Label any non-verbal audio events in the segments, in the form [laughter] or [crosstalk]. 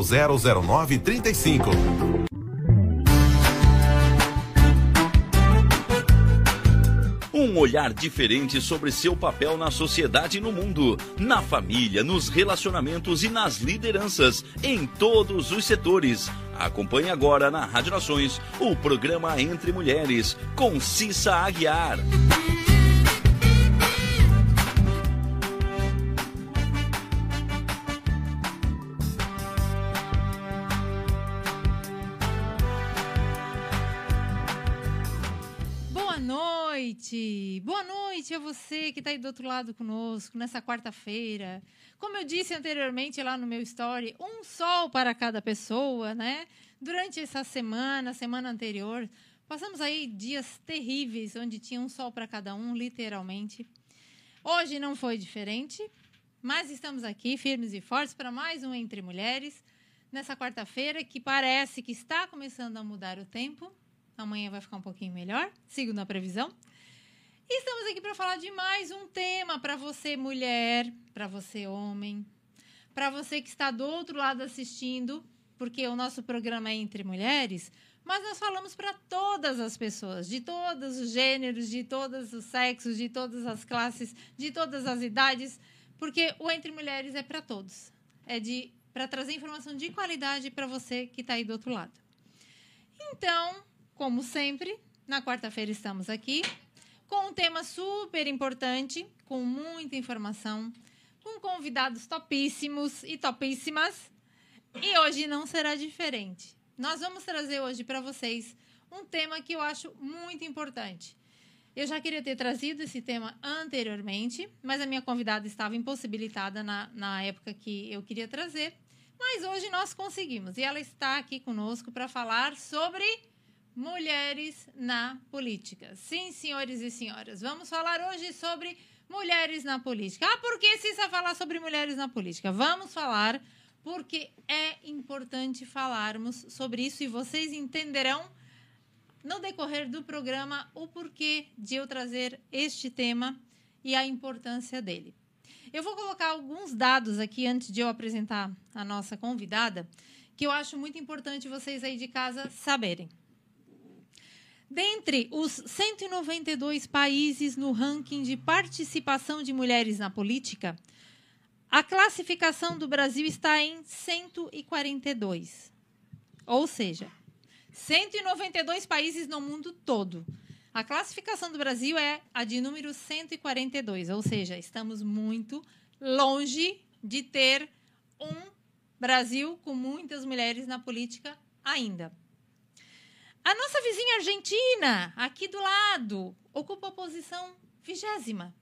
000935. Um olhar diferente sobre seu papel na sociedade e no mundo, na família, nos relacionamentos e nas lideranças, em todos os setores. Acompanhe agora na Rádio Nações o programa Entre Mulheres, com Cissa Aguiar. Noite! Boa noite a você que está aí do outro lado conosco nessa quarta-feira. Como eu disse anteriormente lá no meu story, um sol para cada pessoa, né? Durante essa semana, semana anterior, passamos aí dias terríveis, onde tinha um sol para cada um, literalmente. Hoje não foi diferente, mas estamos aqui firmes e fortes para mais um Entre Mulheres, nessa quarta-feira que parece que está começando a mudar o tempo. Amanhã vai ficar um pouquinho melhor, segundo a previsão. Estamos aqui para falar de mais um tema para você, mulher, para você, homem, para você que está do outro lado assistindo, porque o nosso programa é entre mulheres, mas nós falamos para todas as pessoas, de todos os gêneros, de todos os sexos, de todas as classes, de todas as idades, porque o Entre Mulheres é para todos. É de para trazer informação de qualidade para você que está aí do outro lado. Então, como sempre, na quarta-feira estamos aqui com um tema super importante, com muita informação, com convidados topíssimos e topíssimas. E hoje não será diferente. Nós vamos trazer hoje para vocês um tema que eu acho muito importante. Eu já queria ter trazido esse tema anteriormente, mas a minha convidada estava impossibilitada na, na época que eu queria trazer. Mas hoje nós conseguimos e ela está aqui conosco para falar sobre mulheres na política. Sim, senhores e senhoras, vamos falar hoje sobre mulheres na política. Ah, por que Cissa falar sobre mulheres na política? Vamos falar porque é importante falarmos sobre isso e vocês entenderão no decorrer do programa o porquê de eu trazer este tema e a importância dele. Eu vou colocar alguns dados aqui antes de eu apresentar a nossa convidada, que eu acho muito importante vocês aí de casa saberem. Dentre os 192 países no ranking de participação de mulheres na política, a classificação do Brasil está em 142. Ou seja, 192 países no mundo todo. A classificação do Brasil é a de número 142, ou seja, estamos muito longe de ter um Brasil com muitas mulheres na política ainda. A nossa vizinha Argentina, aqui do lado, ocupa a posição vigésima.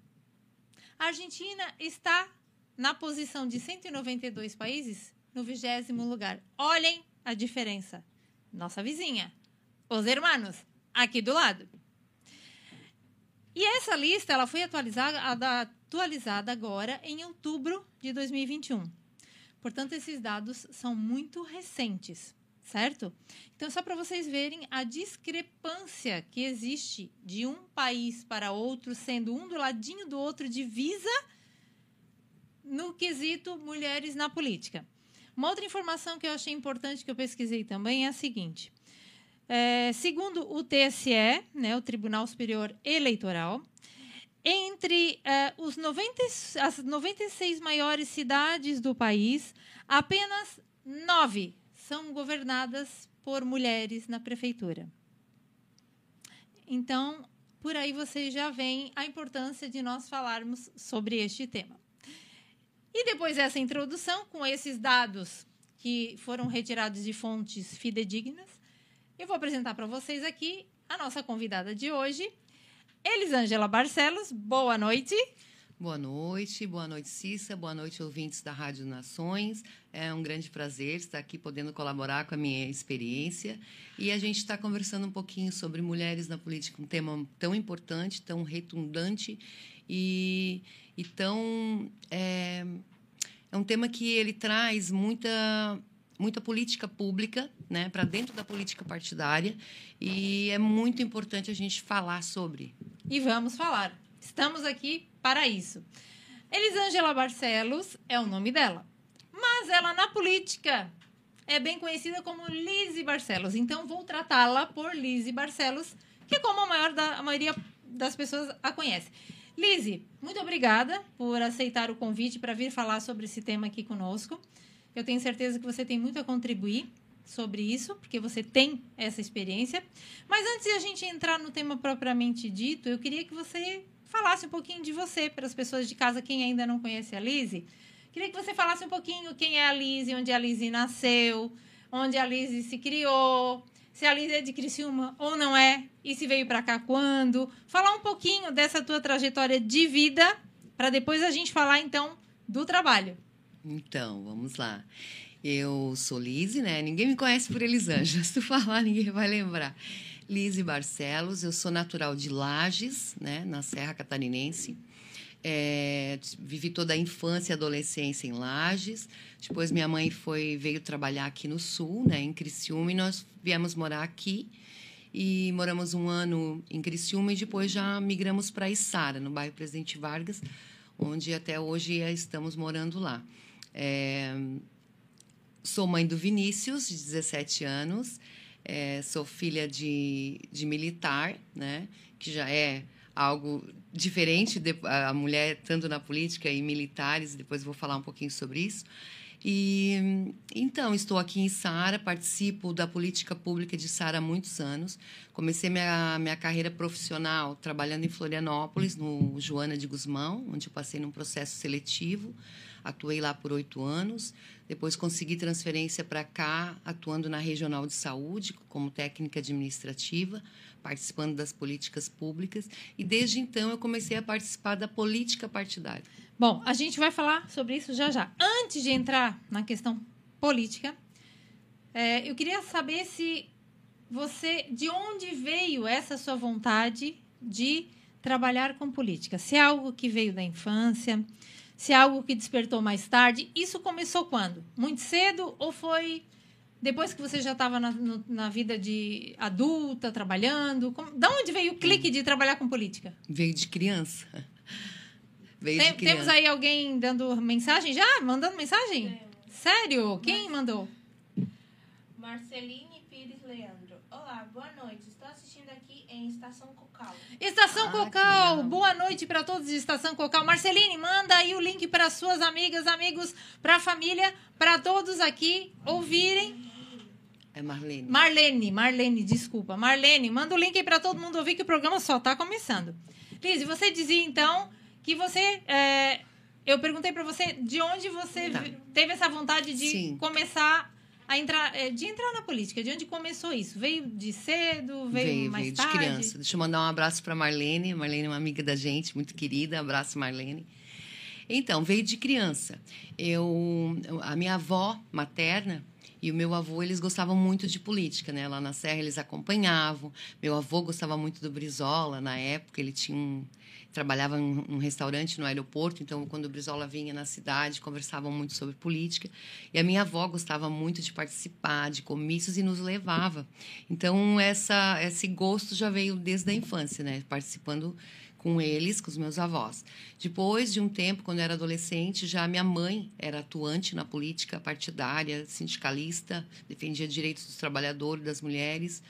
A Argentina está na posição de 192 países no vigésimo lugar. Olhem a diferença. Nossa vizinha, os hermanos, aqui do lado. E essa lista ela foi atualizada, atualizada agora em outubro de 2021. Portanto, esses dados são muito recentes certo? Então, só para vocês verem a discrepância que existe de um país para outro, sendo um do ladinho do outro divisa no quesito mulheres na política. Uma outra informação que eu achei importante que eu pesquisei também é a seguinte: é, segundo o TSE, né, o Tribunal Superior Eleitoral, entre é, os 90, as 96 maiores cidades do país, apenas nove são governadas por mulheres na prefeitura. Então, por aí você já vem a importância de nós falarmos sobre este tema. E depois dessa introdução, com esses dados que foram retirados de fontes fidedignas, eu vou apresentar para vocês aqui a nossa convidada de hoje, Elisângela Barcelos. Boa noite. Boa noite, boa noite, Cissa, boa noite, ouvintes da Rádio Nações. É um grande prazer estar aqui podendo colaborar com a minha experiência. E a gente está conversando um pouquinho sobre mulheres na política, um tema tão importante, tão retundante e, e tão. É, é um tema que ele traz muita muita política pública né, para dentro da política partidária e é muito importante a gente falar sobre. E vamos falar. Estamos aqui para isso. Elisângela Barcelos é o nome dela. Mas ela, na política, é bem conhecida como Lise Barcelos. Então, vou tratá-la por Lise Barcelos, que como a, maior da, a maioria das pessoas a conhece. Lise, muito obrigada por aceitar o convite para vir falar sobre esse tema aqui conosco. Eu tenho certeza que você tem muito a contribuir sobre isso, porque você tem essa experiência. Mas antes de a gente entrar no tema propriamente dito, eu queria que você falasse um pouquinho de você para as pessoas de casa, quem ainda não conhece a Lise. Queria que você falasse um pouquinho quem é a Lise, onde a Lise nasceu, onde a Lise se criou, se a Lise é de Criciúma ou não é, e se veio para cá quando. Falar um pouquinho dessa tua trajetória de vida, para depois a gente falar, então, do trabalho. Então, vamos lá. Eu sou Lise, né? Ninguém me conhece por Elisângela. [laughs] Se tu falar, ninguém vai lembrar. Lise Barcelos, eu sou natural de Lages, né, na Serra Catarinense. É, vivi toda a infância e adolescência em Lages. Depois minha mãe foi veio trabalhar aqui no Sul, né, em Criciúma, e nós viemos morar aqui. E moramos um ano em Criciúma e depois já migramos para Içara, no bairro Presidente Vargas, onde até hoje estamos morando lá. É, sou mãe do Vinícius, de 17 anos. É, sou filha de, de militar, né? que já é algo diferente, de, a mulher tanto na política e militares, depois vou falar um pouquinho sobre isso. E então estou aqui em Sara, participo da política pública de Sara há muitos anos. Comecei minha minha carreira profissional trabalhando em Florianópolis, no Joana de Guzmão, onde eu passei num processo seletivo. Atuei lá por oito anos. Depois consegui transferência para cá, atuando na Regional de Saúde, como técnica administrativa, participando das políticas públicas. E desde então eu comecei a participar da política partidária. Bom, a gente vai falar sobre isso já já. Antes de entrar na questão política, é, eu queria saber se você, de onde veio essa sua vontade de trabalhar com política? Se é algo que veio da infância, se é algo que despertou mais tarde. Isso começou quando? Muito cedo ou foi depois que você já estava na, na, vida de adulta, trabalhando? Como, da onde veio o clique de trabalhar com política? Veio de criança. [laughs] Veio Tem- de criança. temos aí alguém dando mensagem já? Mandando mensagem? Sério? Quem mandou? Marceline Pires Leandro. Olá, boa noite. Estou assistindo aqui em Estação Cocal. Estação Ah, Cocal, boa noite para todos de Estação Cocal. Marceline, manda aí o link para suas amigas, amigos, para a família, para todos aqui ouvirem. É Marlene. Marlene, Marlene, desculpa. Marlene, manda o link aí para todo mundo ouvir que o programa só está começando. Liz, você dizia então que você. é, eu perguntei para você de onde você Tá. teve essa vontade de Sim. começar a entrar, é, de entrar na política. De onde começou isso? Veio de cedo? Veio, Veio, mais veio de tarde? criança. Deixa eu mandar um abraço para Marlene. Marlene é uma amiga da gente, muito querida. Abraço, Marlene. Então, veio de criança. Eu, a minha avó materna e o meu avô, eles gostavam muito de política, né? Lá na Serra eles acompanhavam. Meu avô gostava muito do Brizola na época, ele tinha um trabalhava em um restaurante no aeroporto, então quando o Brizola vinha na cidade, conversavam muito sobre política. E a minha avó gostava muito de participar de comícios e nos levava. Então essa esse gosto já veio desde a infância, né? Participando com eles, com os meus avós. Depois de um tempo, quando eu era adolescente, já minha mãe era atuante na política partidária, sindicalista, defendia direitos dos trabalhadores, das mulheres.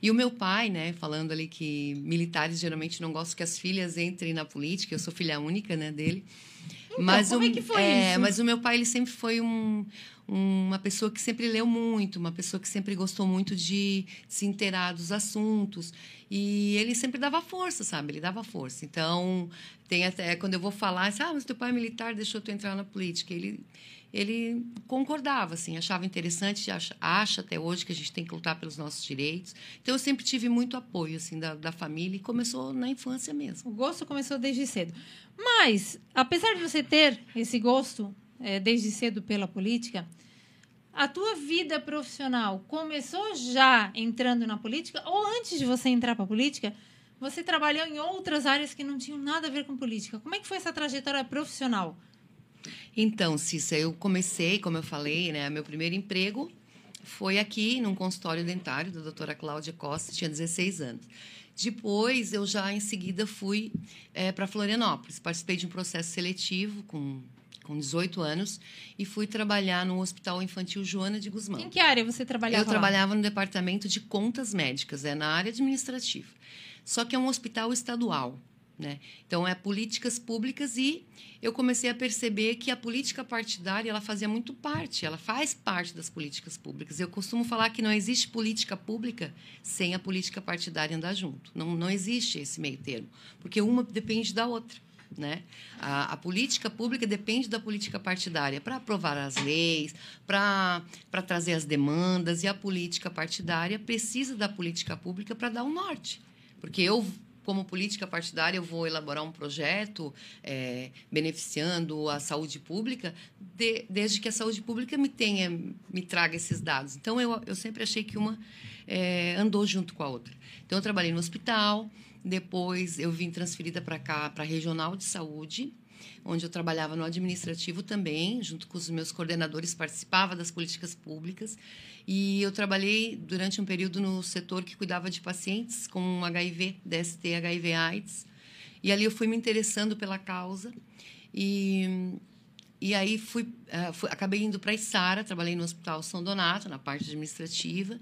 E o meu pai, né, falando ali que militares geralmente não gostam que as filhas entrem na política, eu sou filha única, né, dele. mas como o, é que foi isso? Mas o meu pai, ele sempre foi um, uma pessoa que sempre leu muito, uma pessoa que sempre gostou muito de se inteirar dos assuntos. E ele sempre dava força, sabe? Ele dava força. Então, tem até quando eu vou falar, assim, ah, mas teu pai é militar deixou tu entrar na política. Ele ele concordava, assim, achava interessante, acha, acha até hoje que a gente tem que lutar pelos nossos direitos. Então, eu sempre tive muito apoio, assim, da, da família e começou na infância mesmo. O gosto começou desde cedo. Mas, apesar de você ter esse gosto eh, desde cedo pela política, a tua vida profissional começou já entrando na política ou antes de você entrar para a política, você trabalhou em outras áreas que não tinham nada a ver com política? Como é que foi essa trajetória profissional? Então, Cissa, eu comecei, como eu falei, né, meu primeiro emprego foi aqui num consultório dentário da doutora Cláudia Costa, tinha 16 anos. Depois, eu já em seguida fui para Florianópolis, participei de um processo seletivo com, com 18 anos e fui trabalhar no Hospital Infantil Joana de Guzmão. Em que área você trabalhava? Eu lá? trabalhava no departamento de contas médicas, é na área administrativa. Só que é um hospital estadual, né? Então é políticas públicas e eu comecei a perceber que a política partidária ela fazia muito parte, ela faz parte das políticas públicas. Eu costumo falar que não existe política pública sem a política partidária andar junto. Não, não existe esse meio termo, porque uma depende da outra. Né? A, a política pública depende da política partidária para aprovar as leis, para trazer as demandas, e a política partidária precisa da política pública para dar o norte. Porque eu, como política partidária, eu vou elaborar um projeto é, beneficiando a saúde pública, de, desde que a saúde pública me tenha, me traga esses dados. Então, eu, eu sempre achei que uma é, andou junto com a outra. Então, eu trabalhei no hospital, depois eu vim transferida para cá, para a Regional de Saúde, onde eu trabalhava no administrativo também, junto com os meus coordenadores, participava das políticas públicas. E eu trabalhei durante um período no setor que cuidava de pacientes com HIV, DST, HIV AIDS. E ali eu fui me interessando pela causa. E, e aí fui, uh, fui acabei indo para a Isara, trabalhei no Hospital São Donato, na parte administrativa.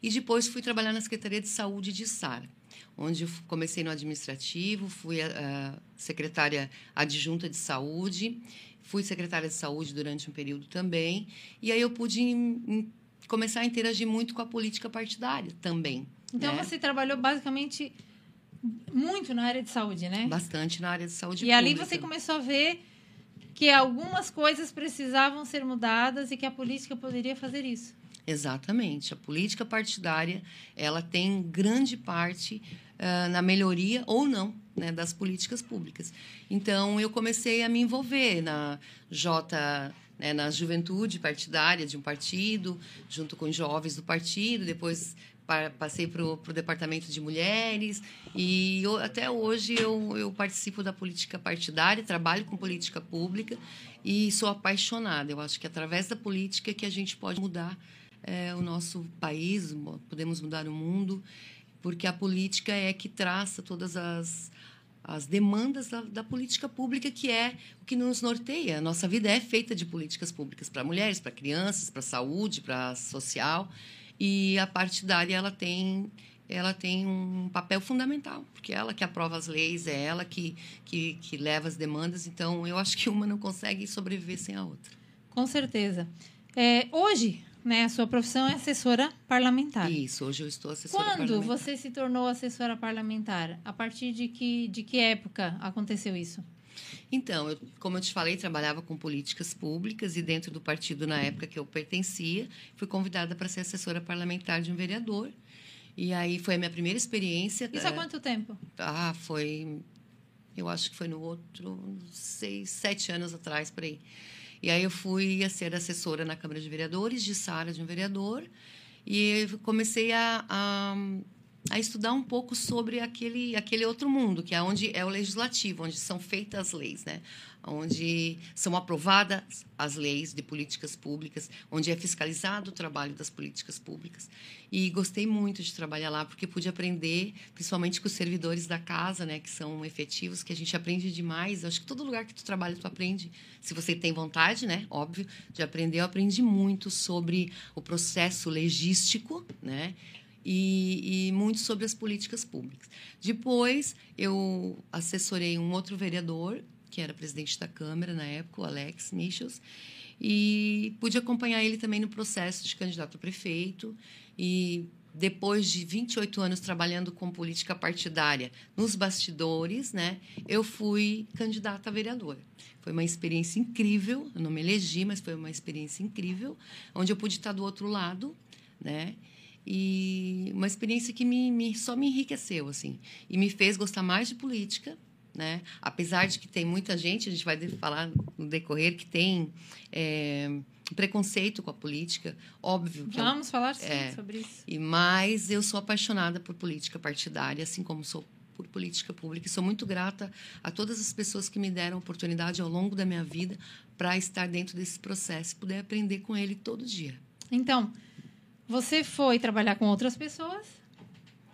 E depois fui trabalhar na Secretaria de Saúde de Isara onde eu comecei no administrativo, fui a secretária adjunta de saúde, fui secretária de saúde durante um período também, e aí eu pude começar a interagir muito com a política partidária também. Então né? você trabalhou basicamente muito na área de saúde, né? Bastante na área de saúde e pública. ali você começou a ver que algumas coisas precisavam ser mudadas e que a política poderia fazer isso. Exatamente. A política partidária ela tem grande parte uh, na melhoria ou não né, das políticas públicas. Então, eu comecei a me envolver na J, né, na juventude partidária de um partido, junto com jovens do partido, depois passei para o departamento de mulheres e eu, até hoje eu, eu participo da política partidária, trabalho com política pública e sou apaixonada. Eu acho que através da política que a gente pode mudar é, o nosso país, podemos mudar o mundo, porque a política é que traça todas as as demandas da, da, política pública, que é o que nos norteia. A nossa vida é feita de políticas públicas para mulheres, para crianças, para saúde, para social. E a partidária ela tem ela tem um papel fundamental, porque é ela que aprova as leis, é ela que, que, que leva as demandas. Então, eu acho que uma não consegue sobreviver sem a outra. Com certeza. É, hoje, né, a sua profissão é assessora parlamentar. Isso, hoje eu estou assessora Quando parlamentar. Quando você se tornou assessora parlamentar? A partir de que, de que época aconteceu isso? Então, eu, como eu te falei, trabalhava com políticas públicas e dentro do partido na época que eu pertencia, fui convidada para ser assessora parlamentar de um vereador. E aí foi a minha primeira experiência. Isso há quanto tempo? Ah, foi. Eu acho que foi no outro, seis, sete anos atrás, por aí. E aí eu fui a ser assessora na Câmara de Vereadores, de Sara de um vereador, e comecei a, a, a, estudar um pouco sobre aquele, aquele outro mundo, que é onde é o legislativo, onde são feitas as leis, né? onde são aprovadas as leis de políticas públicas, onde é fiscalizado o trabalho das políticas públicas. E gostei muito de trabalhar lá, porque pude aprender, principalmente com os servidores da casa, né, que são efetivos, que a gente aprende demais. Acho que todo lugar que tu trabalha, tu aprende. Se você tem vontade, né, óbvio, de aprender, eu aprendi muito sobre o processo legístico, né, e, e, muito sobre as políticas públicas. Depois, eu assessorei um outro vereador que era presidente da Câmara na época, o Alex Michels, e pude acompanhar ele também no processo de candidato a prefeito. E depois de 28 anos trabalhando com política partidária nos bastidores, né, eu fui candidata a vereadora. Foi uma experiência incrível, eu não me elegi, mas foi uma experiência incrível, onde eu pude estar do outro lado, né? E uma experiência que me, me só me enriqueceu assim e me fez gostar mais de política, né? Apesar de que tem muita gente, a gente vai falar no decorrer, que tem é, preconceito com a política, óbvio. Que Vamos eu, falar sim, é, sobre isso. E mas eu sou apaixonada por política partidária, assim como sou por política pública. E sou muito grata a todas as pessoas que me deram oportunidade ao longo da minha vida para estar dentro desse processo e poder aprender com ele todo dia. Então, você foi trabalhar com outras pessoas,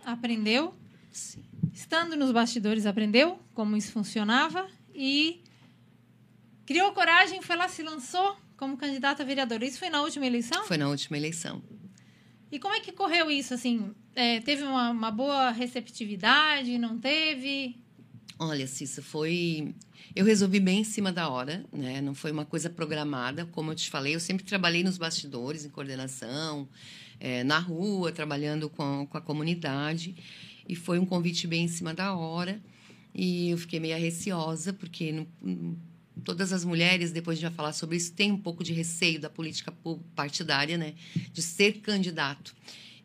aprendeu, Sim estando nos bastidores, aprendeu como isso funcionava e criou coragem, foi lá, se lançou como candidata a vereadora. Isso foi na última eleição? Foi na última eleição. E como é que correu isso? Assim, é, teve uma, uma boa receptividade? Não teve? Olha, Cissa, foi. Eu resolvi bem em cima da hora, né? Não foi uma coisa programada, como eu te falei. Eu sempre trabalhei nos bastidores, em coordenação, é, na rua, trabalhando com, com a comunidade. E foi um convite bem em cima da hora. E eu fiquei meio receosa, porque no, todas as mulheres, depois a gente vai falar sobre isso, têm um pouco de receio da política partidária, né? De ser candidato.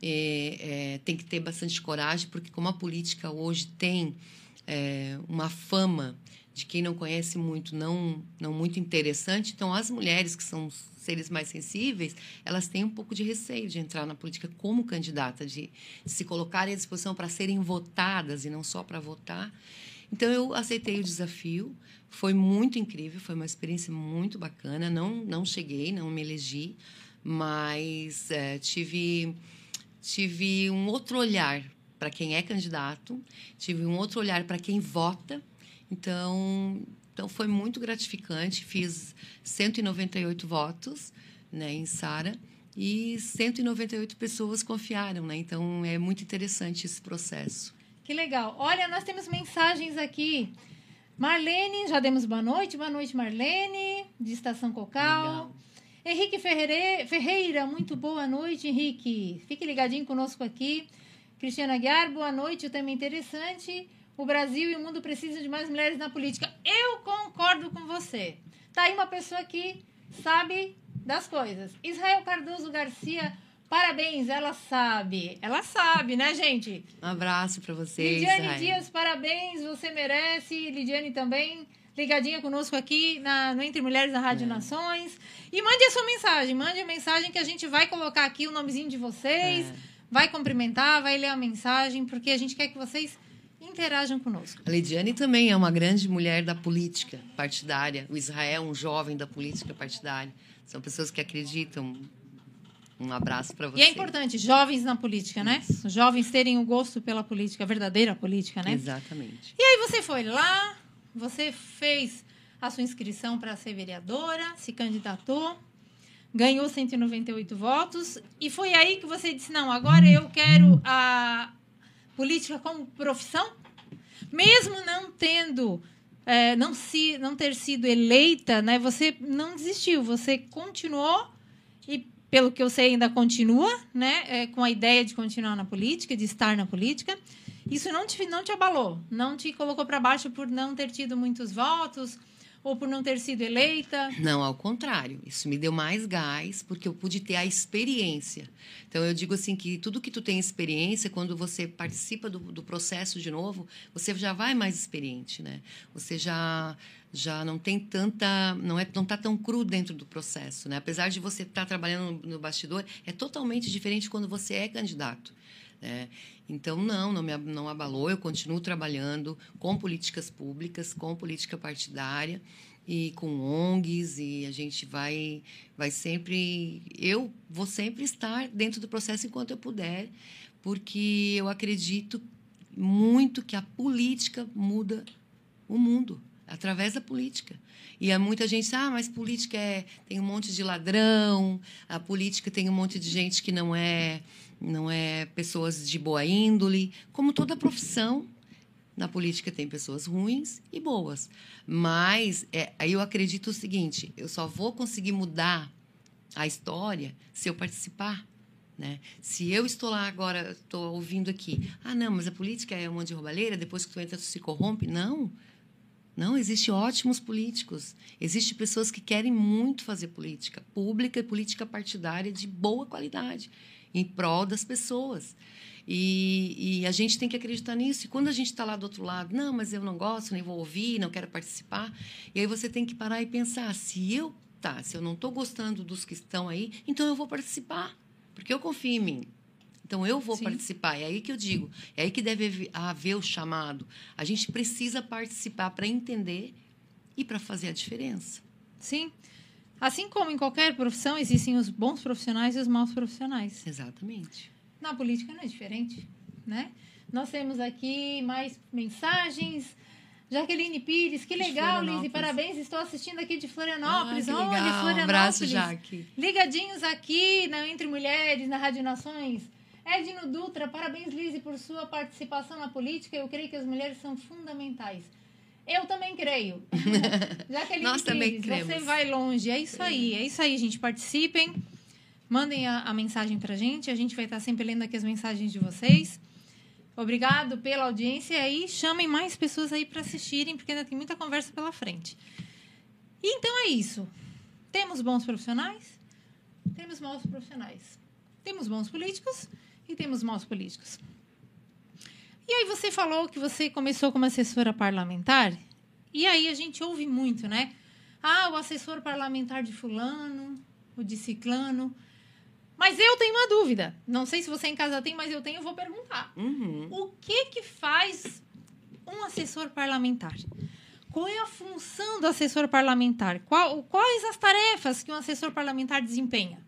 É, é, tem que ter bastante coragem, porque como a política hoje tem é, uma fama de quem não conhece muito, não, não muito interessante, então as mulheres que são seres mais sensíveis, elas têm um pouco de receio de entrar na política como candidata, de, se colocarem à disposição para serem votadas e não só para votar. Então eu aceitei o desafio, foi muito incrível, foi uma experiência muito bacana. Não não cheguei, não me elegi, mas é, tive tive um outro olhar para quem é candidato, tive um outro olhar para quem vota. Então então foi muito gratificante. Fiz 198 votos né, em Sara e 198 pessoas confiaram, né? Então é muito interessante esse processo. Que legal. Olha, nós temos mensagens aqui. Marlene, já demos boa noite. Boa noite, Marlene, de Estação Cocal. Legal. Henrique Ferreira, Ferreira, muito boa noite, Henrique. Fique ligadinho conosco aqui. Cristiana Guiar, boa noite, o tema interessante o Brasil e o mundo precisam de mais mulheres na política. Eu concordo com você. Tá aí uma pessoa que sabe das coisas. Israel Cardoso Garcia, parabéns, ela sabe. Ela sabe, né, gente? Um abraço para vocês. Lidiane Israel. Dias, parabéns, você merece. Lidiane também ligadinha conosco aqui na, no Entre Mulheres da Rádio é. Nações. E mande a sua mensagem, mande a mensagem que a gente vai colocar aqui o nomezinho de vocês, é. vai cumprimentar, vai ler a mensagem, porque a gente quer que vocês interajam conosco. A Lidiane também é uma grande mulher da política partidária. O Israel, um jovem da política partidária. São pessoas que acreditam Um abraço para você. E é importante, jovens na política, né? Os jovens terem o gosto pela política, a verdadeira política, né? Exatamente. E aí você foi lá, você fez a sua inscrição para ser vereadora, se candidatou, ganhou 198 votos e foi aí que você disse não, agora eu quero a política como profissão, mesmo não tendo é, não se não ter sido eleita, né? Você não desistiu, você continuou e pelo que eu sei ainda continua, né? É, com a ideia de continuar na política, de estar na política. Isso não te não te abalou, não te colocou para baixo por não ter tido muitos votos ou por não ter sido eleita? Não, ao contrário. Isso me deu mais gás, porque eu pude ter a experiência. Então, eu digo assim que tudo que tu tem experiência, quando você participa do, do processo de novo, você já vai mais experiente, né? Você já já não tem tanta não é não está tão cru dentro do processo né apesar de você estar tá trabalhando no, no bastidor é totalmente diferente quando você é candidato né? Então, não, não me não abalou. Eu continuo trabalhando com políticas públicas, com política partidária e com ONGs e a gente vai vai sempre eu vou sempre estar dentro do processo enquanto eu puder, porque eu acredito muito que a política muda o mundo através da política. E há muita gente, ah, mas política é tem um monte de ladrão, a política tem um monte de gente que não é não é pessoas de boa índole, como toda profissão. Na política tem pessoas ruins e boas, mas é, eu acredito o seguinte: eu só vou conseguir mudar a história se eu participar. Né? Se eu estou lá agora, estou ouvindo aqui, ah, não, mas a política é um monte de roubalheira, depois que tu entra, tu se corrompe. Não. Não, existe ótimos políticos. Existem pessoas que querem muito fazer política pública e política partidária de boa qualidade em prol das pessoas. E, e, a gente tem que acreditar nisso. E quando a gente está lá do outro lado, não, mas eu não gosto, nem vou ouvir, não quero participar. E aí você tem que parar e pensar: se eu tá, se eu não estou gostando dos que estão aí, então eu vou participar, porque eu confio em mim. Então eu vou Sim. participar. É aí que eu digo, é aí que deve haver o chamado. A gente precisa participar para entender e para fazer a diferença. Sim. Assim como em qualquer profissão, existem os bons profissionais e os maus profissionais. Exatamente. Na política não é diferente, né? Nós temos aqui mais mensagens. Jaqueline Pires, que legal, Liz, parabéns. Estou assistindo aqui de Florianópolis. Ah, Olha, Florianópolis. Um abraço, Jaque. Ligadinhos aqui na Entre Mulheres, na Rádio Nações. Edno Dutra, parabéns, Liz, por sua participação na política. Eu creio que as mulheres são fundamentais. Eu também creio. [laughs] Jaqueline Nós também cremos. Você vai longe. É isso aí. É isso aí, gente. Participem. Mandem a, a mensagem para a gente. A gente vai estar sempre lendo aqui as mensagens de vocês. Obrigado pela audiência e chamem mais pessoas aí para assistirem, porque ainda tem muita conversa pela frente. E então é isso. Temos bons profissionais, temos maus profissionais. Temos bons políticos e temos maus políticos. E aí você falou que você começou como assessora parlamentar, e aí a gente ouve muito, né? Ah, o assessor parlamentar de fulano, o de ciclano. Mas eu tenho uma dúvida. Não sei se você em casa tem, mas eu tenho, eu vou perguntar. Uhum. O que que faz um assessor parlamentar? Qual é a função do assessor parlamentar? Qual, quais as tarefas que um assessor parlamentar desempenha?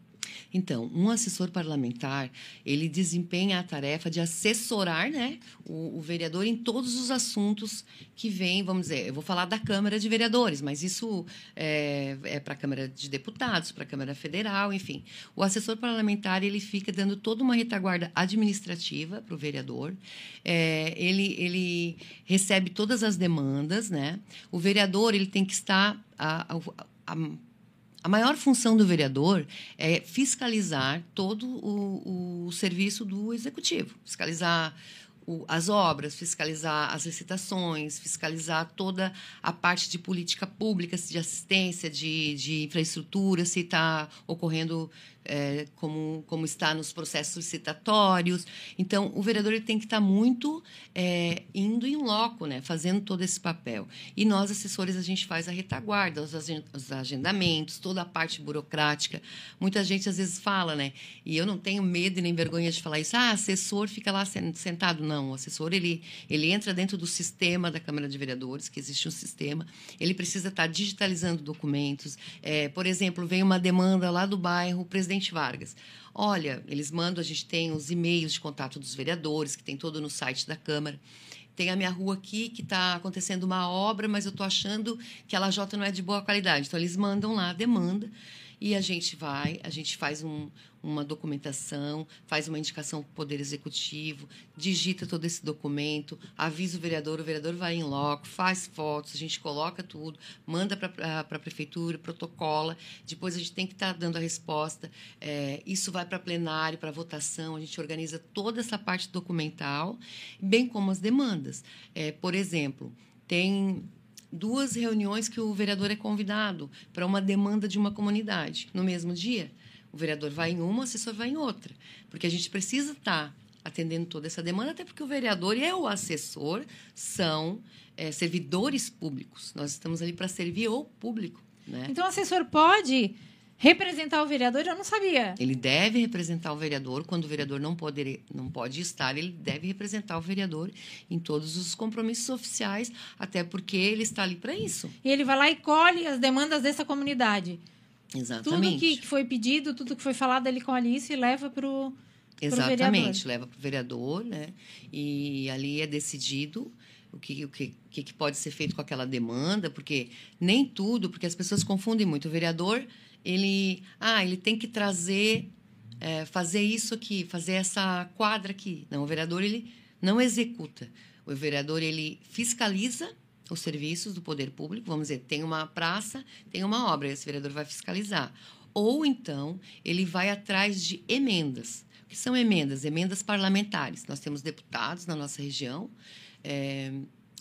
Então, um assessor parlamentar, ele desempenha a tarefa de assessorar né, o, o vereador em todos os assuntos que vêm, vamos dizer, eu vou falar da Câmara de Vereadores, mas isso é, é para a Câmara de Deputados, para a Câmara Federal, enfim. O assessor parlamentar, ele fica dando toda uma retaguarda administrativa para o vereador, é, ele, ele recebe todas as demandas, né? O vereador, ele tem que estar... A, a, a, a maior função do vereador é fiscalizar todo o, o serviço do executivo, fiscalizar o, as obras, fiscalizar as licitações, fiscalizar toda a parte de política pública, de assistência, de, de infraestrutura, se está ocorrendo é, como, como está nos processos licitatórios. Então, o vereador tem que estar muito é, indo em loco, né, fazendo todo esse papel. E nós, assessores, a gente faz a retaguarda, os agendamentos, toda a parte burocrática. Muita gente, às vezes, fala, né, e eu não tenho medo nem vergonha de falar isso, ah, assessor fica lá sentado. Não, o assessor, ele, ele entra dentro do sistema da Câmara de Vereadores, que existe um sistema, ele precisa estar digitalizando documentos. É, por exemplo, vem uma demanda lá do bairro, o presidente Presidente Vargas. Olha, eles mandam, a gente tem os e-mails de contato dos vereadores, que tem todo no site da Câmara. Tem a minha rua aqui que está acontecendo uma obra, mas eu estou achando que a lajota não é de boa qualidade. Então, eles mandam lá a demanda e a gente vai, a gente faz um, uma documentação, faz uma indicação para o Poder Executivo, digita todo esse documento, avisa o vereador, o vereador vai em loco, faz fotos, a gente coloca tudo, manda para a Prefeitura, protocola, depois a gente tem que estar tá dando a resposta. É, isso vai para plenário, para votação, a gente organiza toda essa parte documental, bem como as demandas. É, por exemplo, tem duas reuniões que o vereador é convidado para uma demanda de uma comunidade no mesmo dia. O vereador vai em uma, o assessor vai em outra, porque a gente precisa estar atendendo toda essa demanda, até porque o vereador e o assessor são é, servidores públicos. Nós estamos ali para servir o público. Né? Então, o assessor pode representar o vereador? Eu não sabia. Ele deve representar o vereador. Quando o vereador não, poder, não pode estar, ele deve representar o vereador em todos os compromissos oficiais, até porque ele está ali para isso. E ele vai lá e colhe as demandas dessa comunidade. Exatamente. Tudo que foi pedido, tudo que foi falado, ele colhe isso e leva para o Exatamente, leva para o vereador, né? E ali é decidido o que, o que, o que pode ser feito com aquela demanda, porque nem tudo, porque as pessoas confundem muito. O vereador ele, ah, ele tem que trazer, é, fazer isso aqui, fazer essa quadra aqui. Não, o vereador ele não executa. O vereador ele fiscaliza os serviços do poder público. Vamos dizer, tem uma praça, tem uma obra, esse vereador vai fiscalizar. Ou então ele vai atrás de emendas. O que são emendas? Emendas parlamentares. Nós temos deputados na nossa região. É,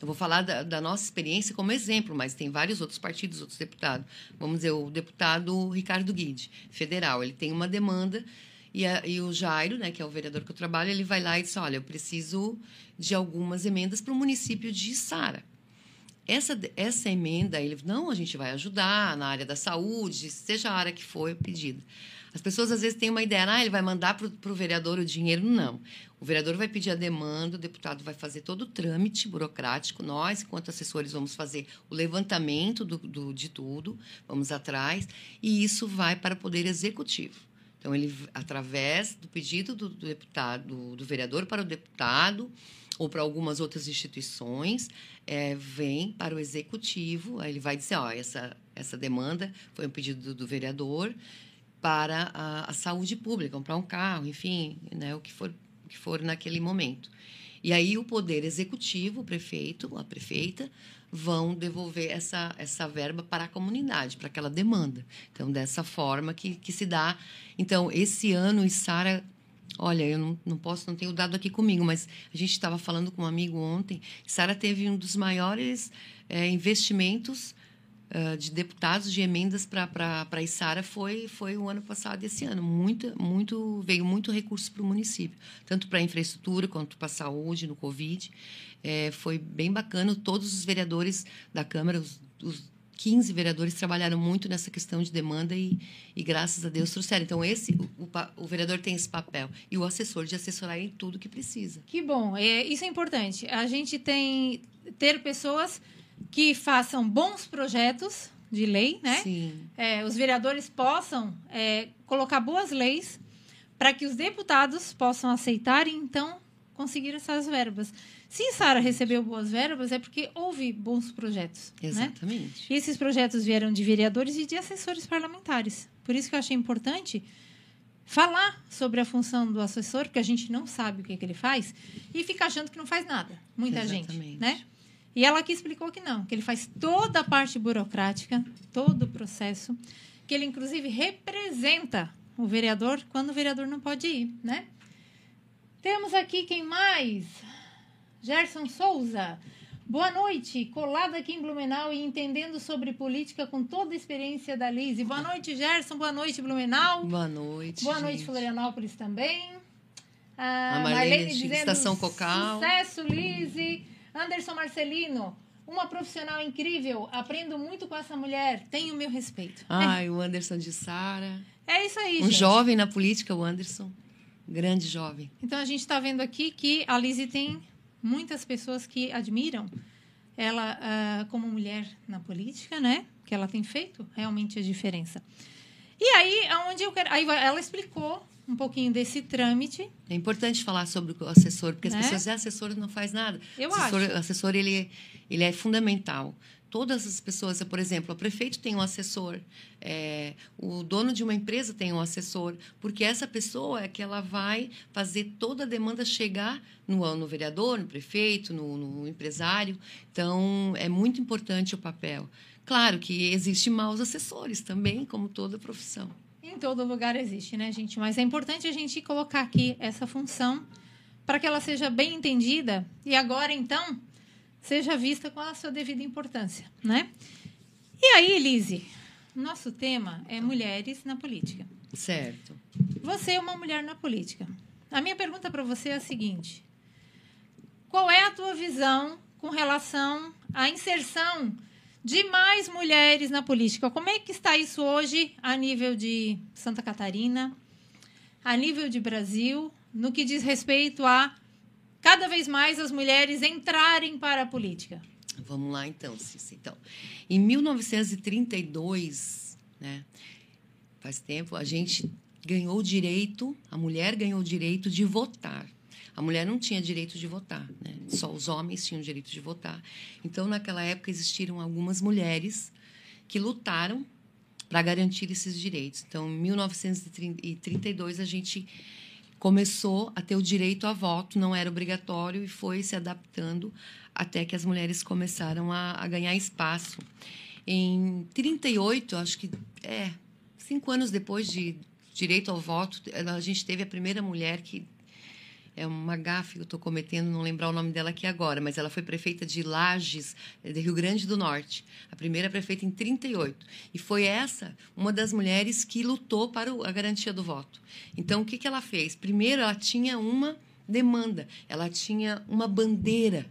eu vou falar da, da, nossa experiência como exemplo, mas tem vários outros partidos, outros deputados. Vamos dizer, o deputado Ricardo Guide, federal, ele tem uma demanda e, a, e, o Jairo, né, que é o vereador que eu trabalho, ele vai lá e diz: Olha, eu preciso de algumas emendas para o município de Sara. Essa, essa emenda, ele não, a gente vai ajudar na área da saúde, seja a área que for pedida. As pessoas às vezes têm uma ideia, ah, ele vai mandar para o vereador o dinheiro. Não. O vereador vai pedir a demanda, o deputado vai fazer todo o trâmite burocrático. Nós, enquanto assessores, vamos fazer o levantamento do, do, de tudo, vamos atrás, e isso vai para o Poder Executivo. Então, ele, através do pedido do, do deputado, do, do, vereador para o deputado, ou para algumas outras instituições, é, vem para o executivo, aí ele vai dizer, ó, essa, essa demanda foi um pedido do, do vereador para a, a, saúde pública, comprar um carro, enfim, né, o que for que for naquele momento. E aí o poder executivo, o prefeito, a prefeita, vão devolver essa, essa verba para a comunidade, para aquela demanda. Então, dessa forma que, que se dá. Então, esse ano, Sara, olha, eu não, não posso, não tenho dado aqui comigo, mas a gente estava falando com um amigo ontem, Sara teve um dos maiores é, investimentos uh, de deputados de emendas para a Isara foi foi o ano passado esse ano muito muito veio muito recurso para o município tanto para infraestrutura quanto para saúde no covid é, foi bem bacana todos os vereadores da câmara os, os 15 vereadores trabalharam muito nessa questão de demanda e, e graças a Deus trouxeram. Então, esse o, o, vereador tem esse papel e o assessor de assessorar em tudo que precisa. Que bom, é, isso é importante. A gente tem ter pessoas que façam bons projetos de lei, né? Sim. É, os vereadores possam é, colocar boas leis para que os deputados possam aceitar e então conseguir essas verbas. Se Sara recebeu boas verbas, é porque houve bons projetos. Né? Exatamente. Né? E esses projetos vieram de vereadores e de assessores parlamentares. Por isso que eu achei importante falar sobre a função do assessor, porque a gente não sabe o que, que ele faz, e fica achando que não faz nada. Muita Exatamente. gente, né? E ela aqui explicou que não, que ele faz toda a parte burocrática, todo o processo, que ele inclusive representa o vereador quando o vereador não pode ir, né? Temos aqui quem mais? Gerson Souza. Boa noite, colado aqui em Blumenau e entendendo sobre política com toda a experiência da Lise. Boa noite, Gerson. Boa noite, Blumenau. Boa noite. Boa noite, Florianópolis também. Ah, a Marlene, Marlene dizendo, Estação Cocal. Sucesso, Lise. Anderson Marcelino, uma profissional incrível. Aprendo muito com essa mulher. Tenho meu respeito. Ai, [laughs] o Anderson de Sara. É isso aí, Um gente. jovem na política, o Anderson. Grande jovem. Então, a gente está vendo aqui que a Lizzie tem muitas pessoas que admiram ela uh, como mulher na política, né? Que ela tem feito realmente a diferença. E aí, aonde eu quero. Aí ela explicou um pouquinho desse trâmite. É importante falar sobre o assessor, porque as Né? pessoas dizem, "Ah, assessor não faz nada. Eu assessor, acho. assessor ele, ele é fundamental. Todas as pessoas, por exemplo, o prefeito tem um assessor, é, o dono de uma empresa tem um assessor, porque essa pessoa é que ela vai fazer toda a demanda chegar no, no vereador, no prefeito, no, no empresário. Então, é muito importante o papel. Claro que existem maus assessores também, como toda profissão. Em todo lugar existe, né, gente? Mas é importante a gente colocar aqui essa função para que ela seja bem entendida e agora, então, seja vista com a sua devida importância, né? E aí, Lise, nosso tema é mulheres na política. Certo. Você é uma mulher na política. A minha pergunta para você é a seguinte: qual é a tua visão com relação à inserção de mais mulheres na política? Como é que está isso hoje a nível de Santa Catarina, a nível de Brasil, no que diz respeito a cada vez mais as mulheres entrarem para a política? Vamos lá, então, Cici. Então, em 1932, né, faz tempo, a gente ganhou o direito, a mulher ganhou o direito de votar. A mulher não tinha direito de votar, né? só os homens tinham direito de votar. Então, naquela época, existiram algumas mulheres que lutaram para garantir esses direitos. Então, em 1932, a gente começou a ter o direito a voto, não era obrigatório e foi se adaptando até que as mulheres começaram a, a ganhar espaço. Em 38, acho que é cinco anos depois de direito ao voto, a gente teve a primeira mulher que é uma gafe que eu estou cometendo, não lembrar o nome dela aqui agora, mas ela foi prefeita de Lages, de Rio Grande do Norte, a primeira prefeita em 38. E foi essa uma das mulheres que lutou para a garantia do voto. Então, o que, que ela fez? Primeiro, ela tinha uma demanda, ela tinha uma bandeira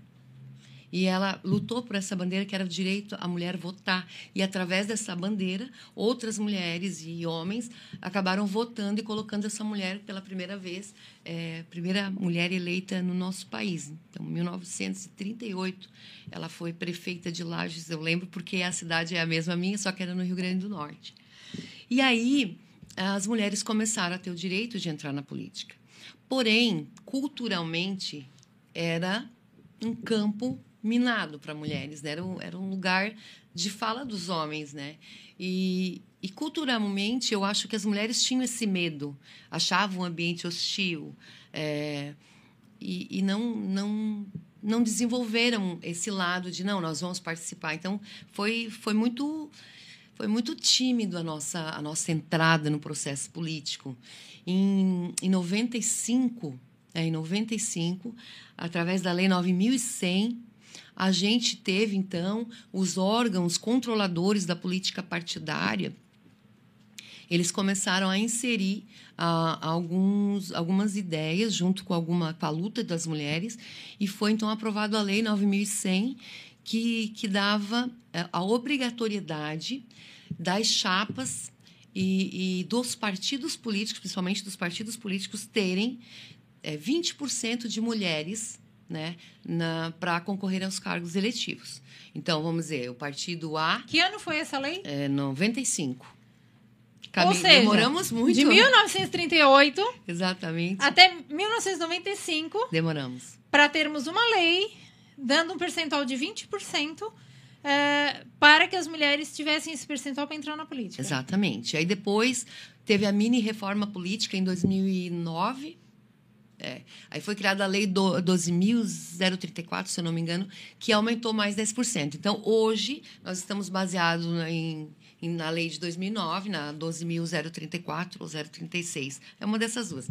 e ela lutou por essa bandeira que era o direito à mulher votar. E através dessa bandeira, outras mulheres e homens acabaram votando e colocando essa mulher pela primeira vez, é, primeira mulher eleita no nosso país. Então, em 1938, ela foi prefeita de Lages, eu lembro porque a cidade é a mesma minha, só que era no Rio Grande do Norte. E aí, as mulheres começaram a ter o direito de entrar na política. Porém, culturalmente, era um campo minado para mulheres, né? era, um, era um lugar de fala dos homens, né? E, e culturalmente eu acho que as mulheres tinham esse medo, achavam o ambiente hostil é, e, e não não não desenvolveram esse lado de não nós vamos participar. Então foi foi muito foi muito tímido a nossa a nossa entrada no processo político. Em, em 95, é, em 95, através da lei 9100 a gente teve, então, os órgãos controladores da política partidária. Eles começaram a inserir ah, alguns, algumas ideias junto com, alguma, com a luta das mulheres, e foi, então, aprovada a Lei 9.100, que, que dava eh, a obrigatoriedade das chapas e, e dos partidos políticos, principalmente dos partidos políticos, terem eh, 20% de mulheres né, para concorrer aos cargos eletivos. Então, vamos dizer, o partido A Que ano foi essa lei? é 95. Ou Cami- seja, demoramos muito. de 1938 Exatamente. até 1995 Demoramos. para termos uma lei dando um percentual de 20% é, para que as mulheres tivessem esse percentual para entrar na política. Exatamente. Aí depois teve a mini reforma política em 2009. É. Aí foi criada a lei do 12.034, se eu não me engano, que aumentou mais 10%. Então, hoje, nós estamos baseados em, em- na lei de 2009, na 12.034 ou 036. É uma dessas duas.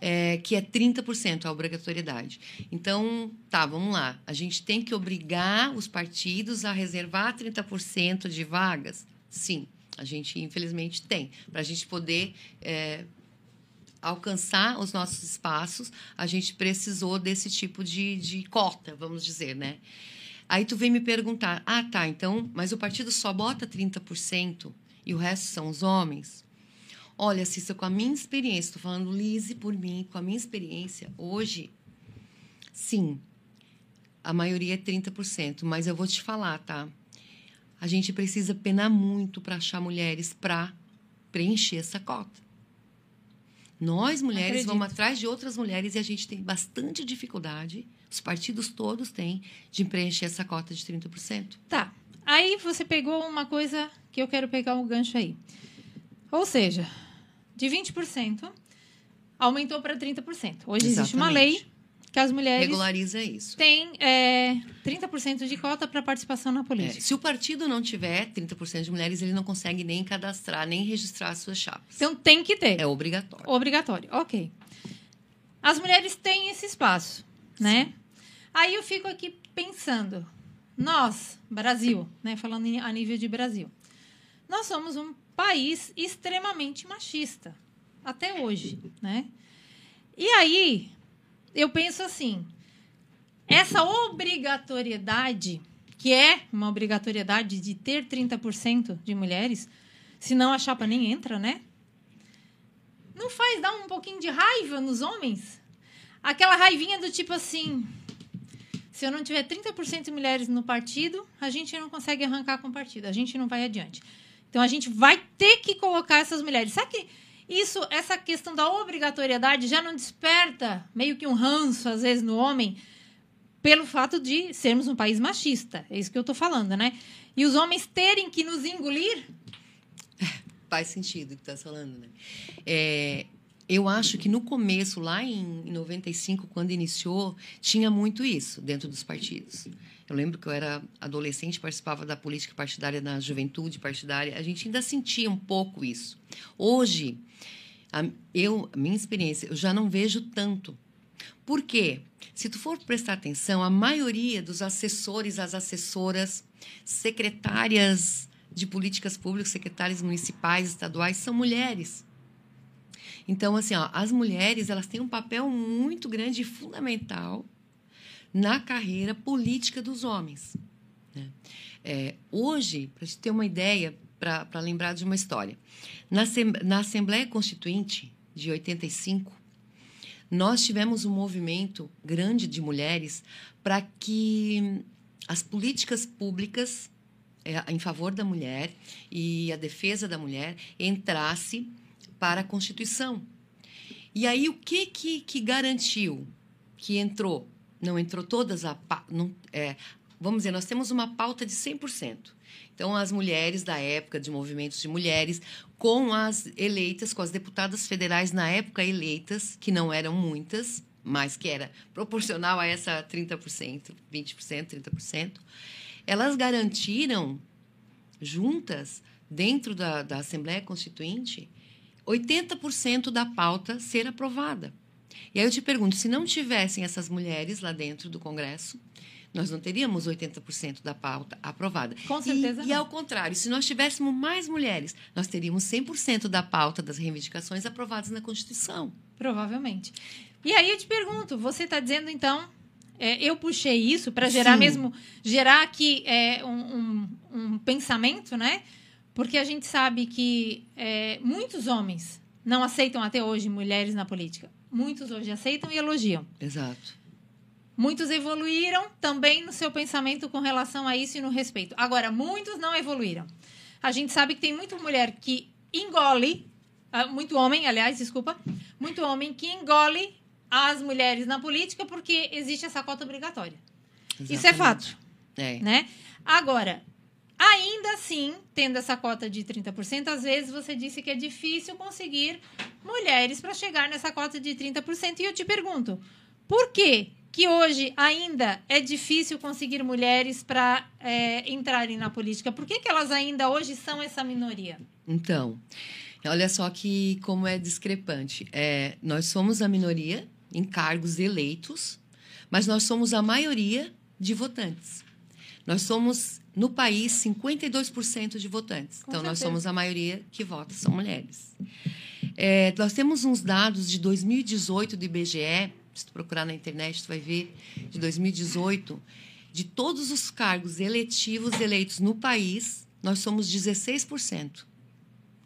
É, que é 30% a obrigatoriedade. Então, tá, vamos lá. A gente tem que obrigar os partidos a reservar 30% de vagas? Sim, a gente, infelizmente, tem. Para a gente poder é, alcançar os nossos espaços, a gente precisou desse tipo de, de cota, vamos dizer, né? Aí tu vem me perguntar, ah, tá, então, mas o partido só bota 30% e o resto são os homens? Olha, Cissa, com a minha experiência, estou falando Lise por mim, com a minha experiência, hoje, sim, a maioria é 30%, mas eu vou te falar, tá? A gente precisa penar muito para achar mulheres para preencher essa cota. Nós, mulheres, Acredito. vamos atrás de outras mulheres e a gente tem bastante dificuldade, os partidos todos têm, de preencher essa cota de 30%. Tá. Aí você pegou uma coisa que eu quero pegar um gancho aí. Ou seja, de 20% aumentou para 30%. Hoje existe uma Exatamente. lei que as mulheres Regulariza isso. têm é, 30% de cota para participação na É, política. se o partido não tiver 30% de mulheres, ele não consegue nem cadastrar, nem registrar as suas chapas. Então tem que ter. é obrigatório. Obrigatório, ok. As mulheres têm esse espaço, né? Aí eu fico aqui pensando, nós, Brasil, né, falando a nível de Brasil, nós somos um país extremamente machista, até hoje, né? E aí, eu penso assim, essa obrigatoriedade, que é uma obrigatoriedade de ter 30% de mulheres, senão a chapa nem entra, né? não faz dar um pouquinho de raiva nos homens? Aquela raivinha do tipo assim: se eu não tiver 30% de mulheres no partido, a gente não consegue arrancar com o partido, a gente não vai adiante. Então a gente vai ter que colocar essas mulheres. Sabe que isso, essa questão da obrigatoriedade já não desperta meio que um ranço, às vezes, no homem, pelo fato de sermos um país machista. É isso que eu estou falando, né? E os homens terem que nos engolir [laughs] Faz sentido o que está falando, né? É, eu acho que no começo, lá em 95, quando iniciou, tinha muito isso dentro dos partidos. Eu lembro que eu era adolescente, participava da política partidária na juventude partidária. A gente ainda sentia um pouco isso. Hoje, a, eu, a minha experiência, eu já não vejo tanto. Por quê? Se tu for prestar atenção, a maioria dos assessores, as assessoras, secretárias de políticas públicas, secretárias municipais, estaduais, são mulheres. Então, assim, ó, as mulheres elas têm um papel muito grande e fundamental na carreira política dos homens. né? É, hoje, para a gente ter uma ideia, para lembrar de uma história, na, na Assembleia Constituinte de 85, nós tivemos um movimento grande de mulheres para que as políticas públicas é, em favor da mulher e a defesa da mulher entrasse para a Constituição. E aí o que que, que garantiu que entrou? Não entrou todas a não, é, vamos dizer, nós temos uma pauta de 100%. Então as mulheres da época de movimentos de mulheres com as eleitas, com as deputadas federais na época eleitas, que não eram muitas, mas que era proporcional a essa 30%, 20%, 30%, elas garantiram juntas, dentro da, da Assembleia Constituinte, 80% da pauta ser aprovada. E aí eu te pergunto, se não tivessem essas mulheres lá dentro do Congresso, nós não teríamos 80% da pauta aprovada. Com certeza E, e ao contrário, se nós tivéssemos mais mulheres, nós teríamos 100% da pauta das reivindicações aprovadas na Constituição. Provavelmente. E aí eu te pergunto, você está dizendo então, é, eu puxei isso para gerar Sim. mesmo, gerar aqui é, um, um- um pensamento, né? Porque a gente sabe que é, muitos homens não aceitam até hoje mulheres na política. Muitos hoje aceitam e elogiam. Exato. Muitos evoluíram também no seu pensamento com relação a isso e no respeito. Agora, muitos não evoluíram. A gente sabe que tem muita mulher que engole, ah, muito homem, aliás, desculpa, muito homem que engole as mulheres na política porque existe essa cota obrigatória. Isso é Exatamente. fato, É. né? Agora, ainda assim, tendo essa cota de 30%, às vezes você disse que é difícil conseguir mulheres para chegar nessa cota de 30%. E eu te pergunto, por que que hoje ainda é difícil conseguir mulheres para entrarem na política? Por que, que elas ainda hoje são essa minoria? Então, olha só que como é discrepante. É, nós somos a minoria em cargos eleitos, mas nós somos a maioria de votantes. Nós somos, no país, 52% de votantes. Com então, nós certeza. somos a maioria que vota, são mulheres. É, nós temos uns dados de 2018 do IBGE, se tu procurar na internet, tu vai ver, de 2018, de todos os cargos eletivos eleitos no país, nós somos 16%.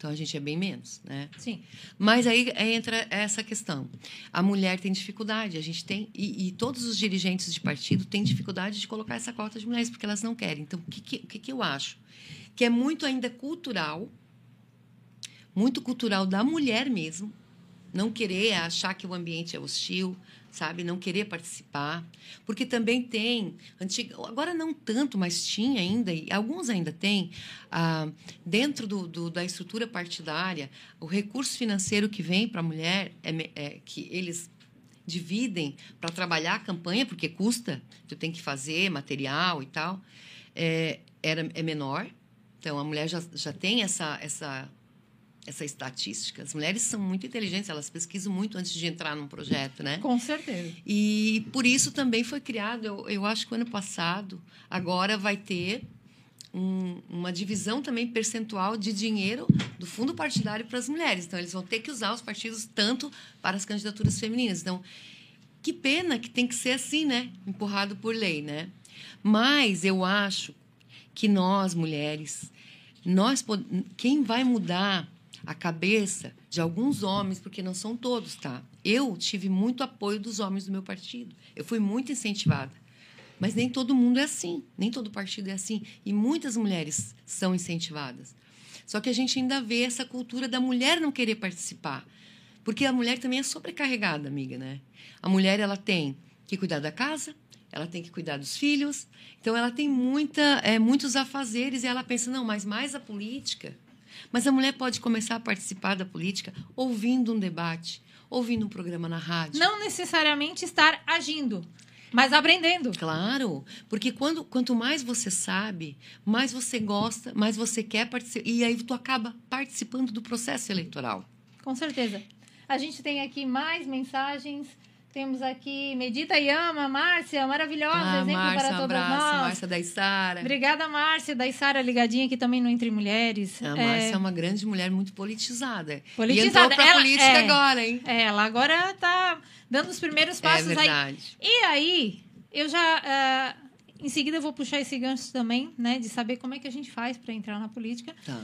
Então, a gente é bem menos, né? Sim. Mas aí entra essa questão. A mulher tem dificuldade, a gente tem. E, e todos os dirigentes de partido têm dificuldade de colocar essa cota de mulheres, porque elas não querem. Então, o que, que, que, que eu acho? Que é muito ainda cultural, muito cultural da mulher mesmo. Não querer achar que o ambiente é hostil, sabe? Não querer participar. Porque também tem, antiga, agora não tanto, mas tinha ainda, e alguns ainda têm, ah, dentro do, do, da estrutura partidária, o recurso financeiro que vem para a mulher, é, é, que eles dividem para trabalhar a campanha, porque custa, tu tem que fazer material e tal, é, era, é menor. Então, a mulher já, já tem essa, essa, essa estatística. As mulheres são muito inteligentes, elas pesquisam muito antes de entrar num projeto, né? Com certeza. E por isso também foi criado, eu, eu acho que o ano passado, agora vai ter um- uma divisão também percentual de dinheiro do fundo partidário para as mulheres. Então, eles vão ter que usar os partidos tanto para as candidaturas femininas. Então, que pena que tem que ser assim, né? Empurrado por lei, né? Mas eu acho que nós, mulheres, nós quem vai mudar a cabeça de alguns homens, porque não são todos, tá? Eu tive muito apoio dos homens do meu partido. Eu fui muito incentivada. Mas nem todo mundo é assim, nem todo partido é assim. E muitas mulheres são incentivadas. Só que a gente ainda vê essa cultura da mulher não querer participar. Porque a mulher também é sobrecarregada, amiga, né? A mulher, ela tem que cuidar da casa, ela tem que cuidar dos filhos. Então, ela tem muita, é, muitos afazeres e ela pensa, não, mas mais a política. Mas a mulher pode começar a participar da política ouvindo um debate, ouvindo um programa na rádio. Não necessariamente estar agindo, mas aprendendo. Claro, porque quando, quanto mais você sabe, mais você gosta, mais você quer participar. E aí tu acaba participando do processo eleitoral. Com certeza. A gente tem aqui mais mensagens. Temos aqui Medita Yama, Márcia, maravilhosa, Ah, exemplo Márcia, para um todas abraço, nós. Márcia da Isara. Obrigada, Márcia, da Isara ligadinha aqui também no Entre Mulheres. A É, Márcia é uma grande mulher muito politizada. Politizada. E entrou pra Ela- política é. agora, hein? é, ela agora está dando os primeiros É passos aí. verdade. E aí, eu já. ah, em seguida, eu vou puxar esse gancho também, né? De saber como é que a gente faz para entrar na política. Tá.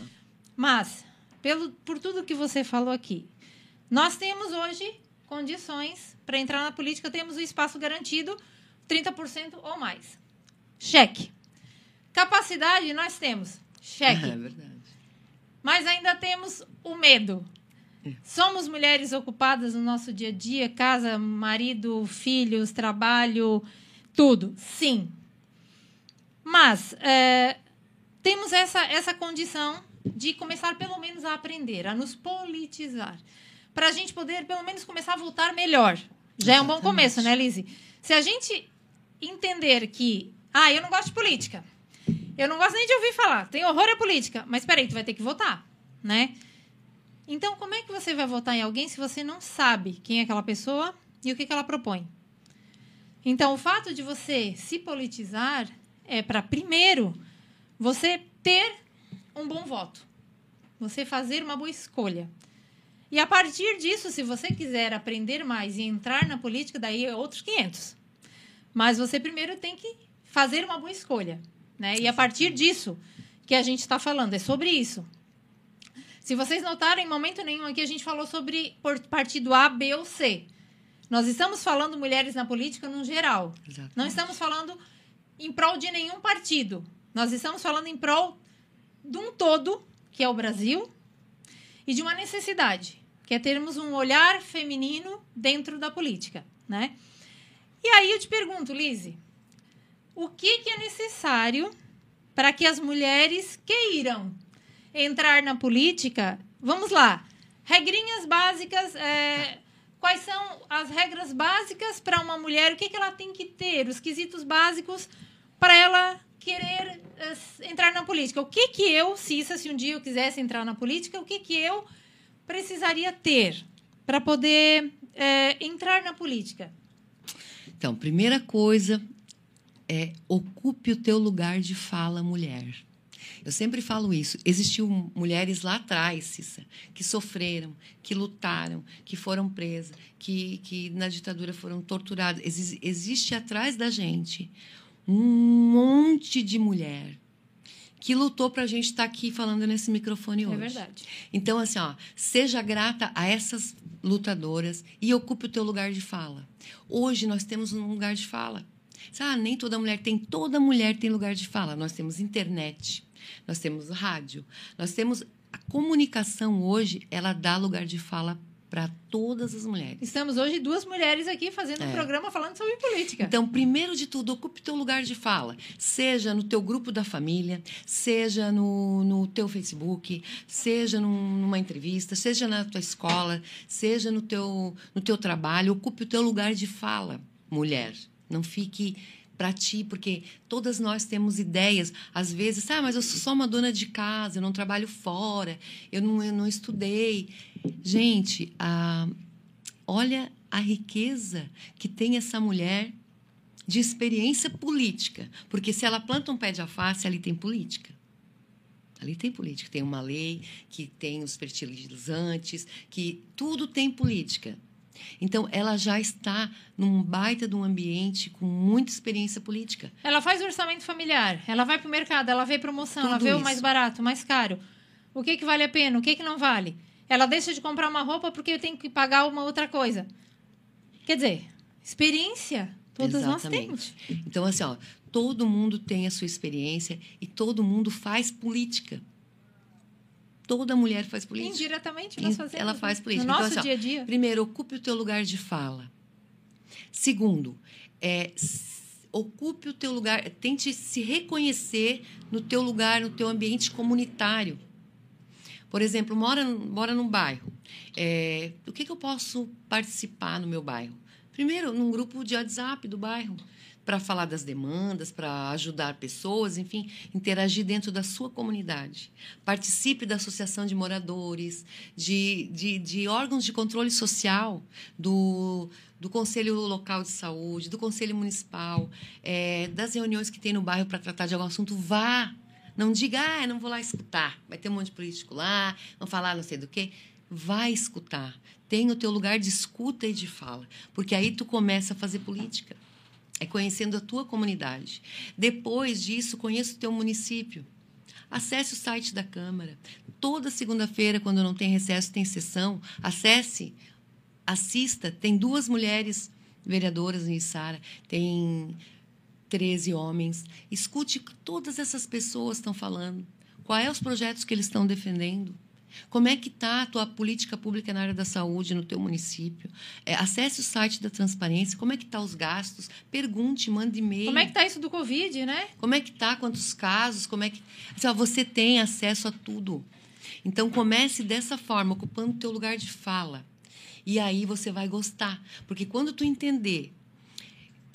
Mas, pelo, por tudo que você falou aqui, nós temos hoje condições para entrar na política, temos o espaço garantido 30% ou mais. Cheque. Capacidade nós temos. Cheque. É verdade. Mas ainda temos o medo. Somos mulheres ocupadas no nosso dia a dia, casa, marido, filhos, trabalho, tudo. Sim. Mas é, temos essa, essa condição de começar pelo menos a aprender, a nos politizar. Para a gente poder pelo menos começar a voltar melhor. Já é um bom começo, né, Lizzie? Se a gente entender que, ah, eu não gosto de política, eu não gosto nem de ouvir falar. Tem horror à política. Mas peraí, tu vai ter que votar, né? Então, como é que você vai votar em alguém se você não sabe quem é aquela pessoa e o que, que ela propõe? Então, o fato de você se politizar é para, primeiro, você ter um bom voto. Você fazer uma boa escolha. E a partir disso, se você quiser aprender mais e entrar na política, daí é outros 500. Mas você primeiro tem que fazer uma boa escolha. Né? E a partir disso que a gente está falando, é sobre isso. Se vocês notaram, em momento nenhum aqui a gente falou sobre partido A, B ou C. Nós estamos falando mulheres na política no geral. Exato. Não estamos falando em prol de nenhum partido. Nós estamos falando em prol de um todo, que é o Brasil, e de uma necessidade, que é termos um olhar feminino dentro da política, né? E aí eu te pergunto, Lise, o que, que é necessário para que as mulheres queiram entrar na política? Vamos lá, regrinhas básicas. é, quais são as regras básicas para uma mulher? O que, que ela tem que ter? Os quesitos básicos para ela querer s- entrar na política. O que que eu, Cissa, se um dia eu quisesse entrar na política, o que que eu precisaria ter para poder eh, entrar na política? Então, primeira coisa é ocupe o teu lugar de fala, mulher. Eu sempre falo isso. Existiu mulheres lá atrás, Cissa, que sofreram, que lutaram, que foram presas, que, que na ditadura foram torturadas. Exi- existe atrás da gente um monte de mulher que lutou para a gente estar aqui falando nesse microfone hoje. É verdade. Então, assim, ó, seja grata a essas lutadoras e ocupe o teu lugar de fala. Hoje nós temos um lugar de fala. Ah, nem toda mulher tem, toda mulher tem lugar de fala. Nós temos internet, nós temos rádio, nós temos a comunicação hoje, ela dá lugar de fala para todas as mulheres. Estamos hoje duas mulheres aqui fazendo um É. programa falando sobre política. Então, primeiro de tudo, ocupe teu lugar de fala. Seja no teu grupo da família, seja no, no teu Facebook, seja num- numa entrevista, seja na tua escola, seja no teu, no teu trabalho. Ocupe o teu lugar de fala, mulher. Não fique para ti, porque todas nós temos ideias. Às vezes, ah, mas eu sou só uma dona de casa, eu não trabalho fora, eu não, eu não estudei. Gente, a, olha a riqueza que tem essa mulher de experiência política. Porque se ela planta um pé de alface, ali tem política. Ali tem política. Tem uma lei que tem os fertilizantes, que tudo tem política. Então, ela já está num baita de um ambiente com muita experiência política. Ela faz orçamento familiar, ela vai para o mercado, ela vê promoção, ela Tudo vê o isso. mais barato, o mais caro. O que, que vale a pena, o que, que não vale. Ela deixa de comprar uma roupa porque eu tenho que pagar uma outra coisa. Quer dizer, experiência, todas nós temos. Então, assim, ó, todo mundo tem a sua experiência e todo mundo faz política. Toda mulher faz política. Indiretamente nós fazemos. ela faz né? política. No Então, nosso assim, ó, dia a dia. Primeiro, ocupe o teu lugar de fala. Segundo, é, ocupe o teu lugar, tente se reconhecer no teu lugar, no teu ambiente comunitário. Por exemplo, mora, mora num bairro. É, o que, que eu posso participar no meu bairro? Primeiro, num grupo de WhatsApp do bairro, para falar das demandas, para ajudar pessoas, enfim, interagir dentro da sua comunidade. Participe da associação de moradores, de, de, de órgãos de controle social, do, do Conselho Local de Saúde, do Conselho Municipal, é, das reuniões que tem no bairro para tratar de algum assunto. Vá! Não diga, ah, não vou lá escutar. Vai ter um monte de político lá, vão falar não sei do quê. Vai escutar. Tem o teu lugar de escuta e de fala. Porque aí tu começa a fazer política. É conhecendo a tua comunidade. Depois disso, conheça o teu município. Acesse o site da Câmara. Toda segunda-feira, quando não tem recesso, tem sessão. Acesse, assista. Tem duas mulheres vereadoras em Içara. Tem 13 homens. Escute o que todas essas pessoas estão falando. Quais são os projetos que eles estão defendendo? Como é que está a tua política pública na área da saúde no teu município? É, acesse o site da transparência. Como é que estão os gastos? Pergunte, mande e-mail. Como é que tá isso do Covid, né? Como é que tá? Quantos casos? Como é que assim, ó, você tem acesso a tudo? Então comece dessa forma, ocupando o teu lugar de fala. E aí você vai gostar, porque quando tu entender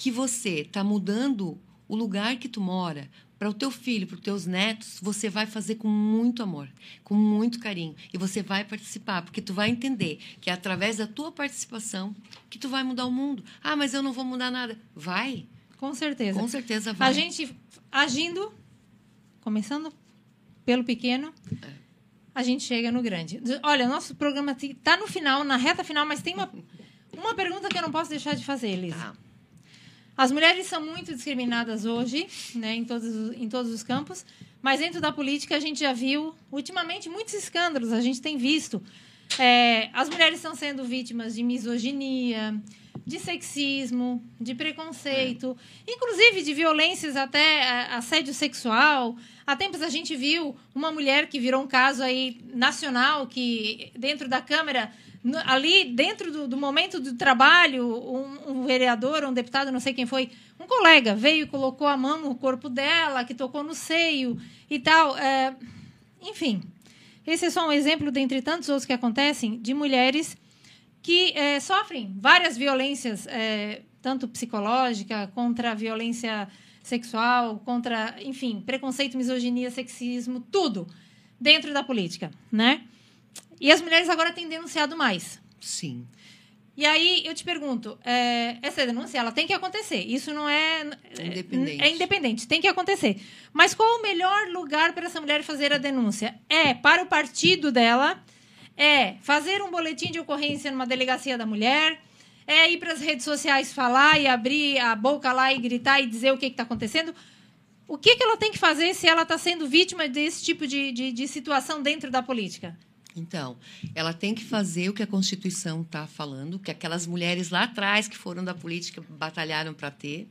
que você está mudando o lugar que tu mora para o teu filho, para os teus netos, você vai fazer com muito amor, com muito carinho e você vai participar, porque tu vai entender que é através da tua participação que tu vai mudar o mundo. Ah, mas eu não vou mudar nada. Vai, Com certeza. com certeza vai. A gente agindo, começando pelo pequeno, a gente chega no grande. Olha, nosso programa está no final, na reta final, mas tem uma, uma pergunta que eu não posso deixar de fazer, Elisa. Tá. As mulheres são muito discriminadas hoje, né, em, todos, os- em todos os campos, mas dentro da política a gente já viu, ultimamente, muitos escândalos, a gente tem visto. É, as mulheres estão sendo vítimas de misoginia, de sexismo, de preconceito, inclusive de violências até é, assédio sexual. Há tempos a gente viu uma mulher que virou um caso aí nacional, que dentro da Câmara, no- ali dentro do, do momento do trabalho, um, um vereador, um deputado, não sei quem foi, um colega veio e colocou a mão no corpo dela, que tocou no seio e tal. É, enfim, esse é só um exemplo dentre tantos outros que acontecem de mulheres que eh, sofrem várias violências, eh, tanto psicológica, contra a violência sexual, contra, enfim, preconceito, misoginia, sexismo, tudo dentro da política, né? E as mulheres agora têm denunciado mais. Sim. E aí eu te pergunto, é, essa denúncia ela tem que acontecer. Isso não é É independente. É independente, tem que acontecer. Mas qual o melhor lugar para essa mulher fazer a denúncia? É para o partido dela, é fazer um boletim de ocorrência numa delegacia da mulher, é ir para as redes sociais falar e abrir a boca lá e gritar e dizer o que está acontecendo. O que, que ela tem que fazer se ela está sendo vítima desse tipo de, de, de situação dentro da política? Então, ela tem que fazer o que a Constituição está falando, que aquelas mulheres lá atrás que foram da política batalharam para ter.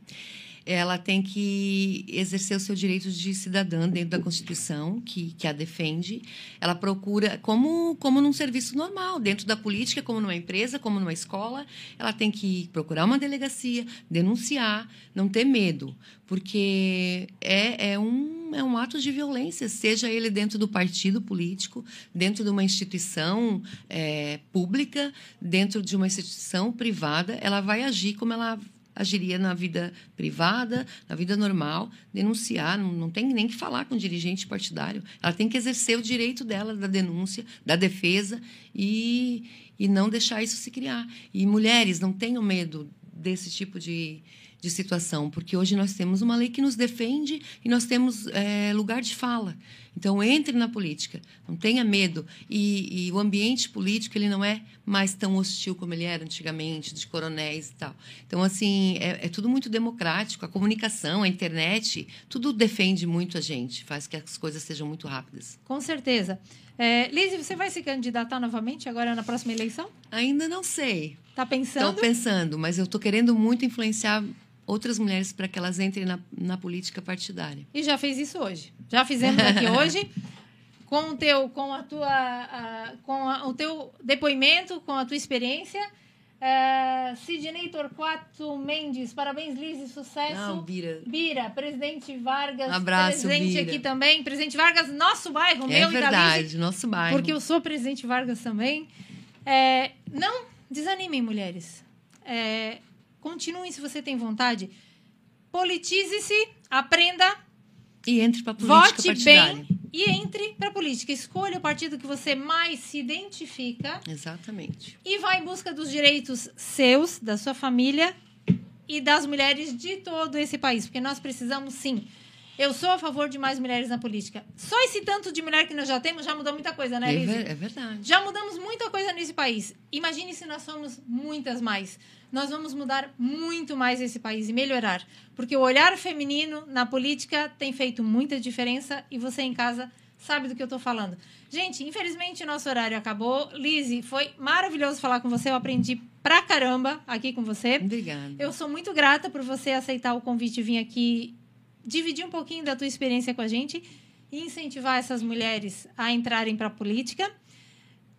ela tem que exercer o seu direito de cidadã dentro da Constituição, que, que a defende. Ela procura, como, como num serviço normal, dentro da política, como numa empresa, como numa escola, ela tem que procurar uma delegacia, denunciar, não ter medo, porque é, é, um, é um ato de violência, seja ele dentro do partido político, dentro de uma instituição é, pública, dentro de uma instituição privada, ela vai agir como ela agiria na vida privada, na vida normal, denunciar, não, não tem nem que falar com o dirigente partidário. Ela tem que exercer o direito dela da denúncia, da defesa e, e não deixar isso se criar. E mulheres, não tenham medo desse tipo de, de situação, porque hoje nós temos uma lei que nos defende e nós temos é, lugar de fala. Então, entre na política, não tenha medo. E, e, o ambiente político ele não é mais tão hostil como ele era antigamente, de coronéis e tal. Então, assim, é, é tudo muito democrático. A comunicação, a internet, tudo defende muito a gente, faz que as coisas sejam muito rápidas. Com certeza. É, Lizzie, você vai se candidatar novamente agora na próxima eleição? Ainda não sei. Está pensando? Estou pensando, mas eu estou querendo muito influenciar outras mulheres para que elas entrem na, na política partidária. E já fez isso hoje. Já fizemos aqui [laughs] hoje. Com o teu, com a tua, a, com a, o teu depoimento, com a tua experiência. É, Sidney Torquato Mendes, parabéns, Liz, sucesso. Não, Bira. Bira, presidente Vargas, Um abraço, presente Bira. aqui também. Presidente Vargas, nosso bairro, É meu e da Liz, verdade, nosso bairro. porque eu sou presidente Vargas também. É, não desanimem, mulheres. É, continuem se você tem vontade. Politize-se, aprenda, E entre para política vote partidária. bem e entre para a política. Escolha o partido que você mais se identifica Exatamente. e vá em busca dos direitos seus, da sua família e das mulheres de todo esse país, porque nós precisamos sim. Eu sou a favor de mais mulheres na política. Só esse tanto de mulher que nós já temos já mudou muita coisa, né, É, Liz? é verdade. Já mudamos muita coisa nesse país. Imagine se nós somos muitas mais. Nós vamos mudar muito mais esse país e melhorar. Porque o olhar feminino na política tem feito muita diferença e você em casa sabe do que eu estou falando. Gente, infelizmente o nosso horário acabou. Lizzie, foi maravilhoso falar com você. Eu aprendi pra caramba aqui com você. Obrigada. Eu sou muito grata por você aceitar o convite e vir aqui dividir um pouquinho da tua experiência com a gente e incentivar essas mulheres a entrarem para a política.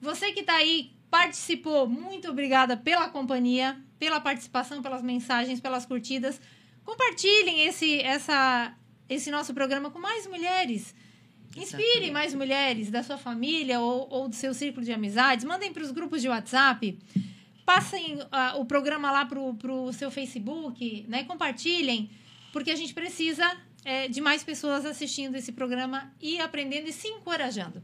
Você que está aí, participou, muito obrigada pela companhia, pela participação, pelas mensagens, pelas curtidas. Compartilhem esse, essa, esse nosso programa com mais mulheres. Inspire mais mulheres da sua família ou, ou do seu círculo de amizades. Mandem para os grupos de WhatsApp. Passem ah, o programa lá para o seu Facebook, né? Compartilhem, porque a gente precisa eh, de mais pessoas assistindo esse programa e aprendendo e se encorajando.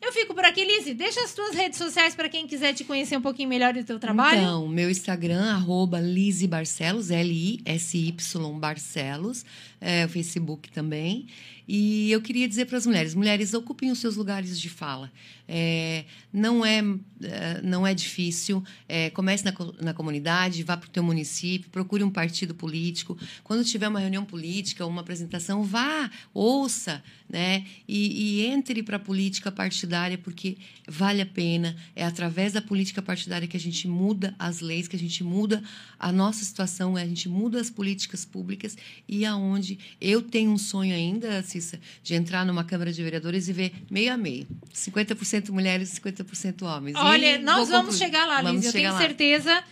Eu fico por aqui, Lizzie. Deixa as tuas redes sociais para quem quiser te conhecer um pouquinho melhor do teu trabalho. Então, meu Instagram, arroba Lizzy Barcelos, L-I-S-Y Barcelos, é, o Facebook também. E eu queria dizer para as mulheres, mulheres, ocupem os seus lugares de fala. É, não, é, é, não é difícil. É, comece na, na comunidade, vá para o teu município, procure um partido político. Quando tiver uma reunião política, uma apresentação, vá, ouça, né? E, e entre para a política partidária, porque vale a pena. É através da política partidária que a gente muda as leis, que a gente muda a nossa situação, a gente muda as políticas públicas e aonde eu tenho um sonho ainda, Cissa, de entrar numa Câmara de Vereadores e ver meio a meio. 50% mulheres e 50% homens. Olha, E nós vamos concluir. chegar lá, Liz. Eu tenho lá. certeza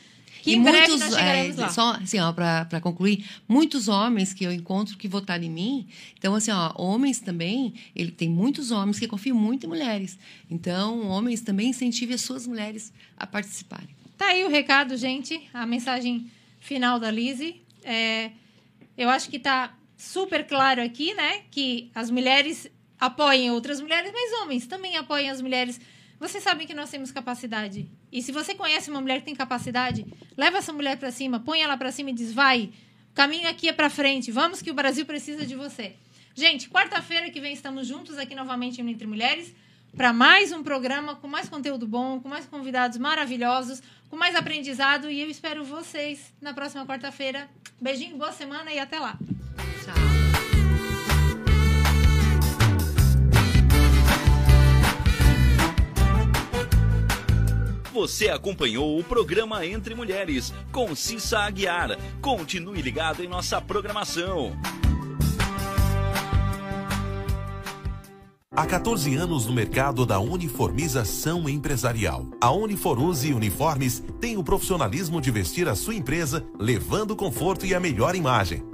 que E muitos, é, lá. Só assim, ó, para concluir, muitos homens que eu encontro que votaram em mim, então assim, ó, homens também, ele tem muitos homens que confiam muito em mulheres. Então, homens também incentivem as suas mulheres a participarem. Tá aí o recado, gente. A mensagem final da Lizzie. É, eu acho que tá super claro aqui, né? Que as mulheres apoiem outras mulheres, mas homens também apoiem as mulheres. Vocês sabem que nós temos capacidade. E se você conhece uma mulher que tem capacidade, leva essa mulher para cima, põe ela para cima e diz: vai, o caminho aqui é para frente, vamos que o Brasil precisa de você. Gente, quarta-feira que vem estamos juntos aqui novamente no Entre Mulheres para mais um programa com mais conteúdo bom, com mais convidados maravilhosos, com mais aprendizado e eu espero vocês na próxima quarta-feira. Beijinho, boa semana e até lá. Você acompanhou o programa Entre Mulheres com Cissa Aguiar. Continue ligado em nossa programação. Há 14 anos no mercado da uniformização empresarial. A Uniforuse Uniformes tem o profissionalismo de vestir a sua empresa, levando conforto e a melhor imagem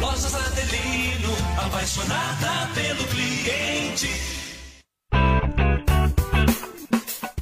Lojas Adelino, apaixonada pelo cliente.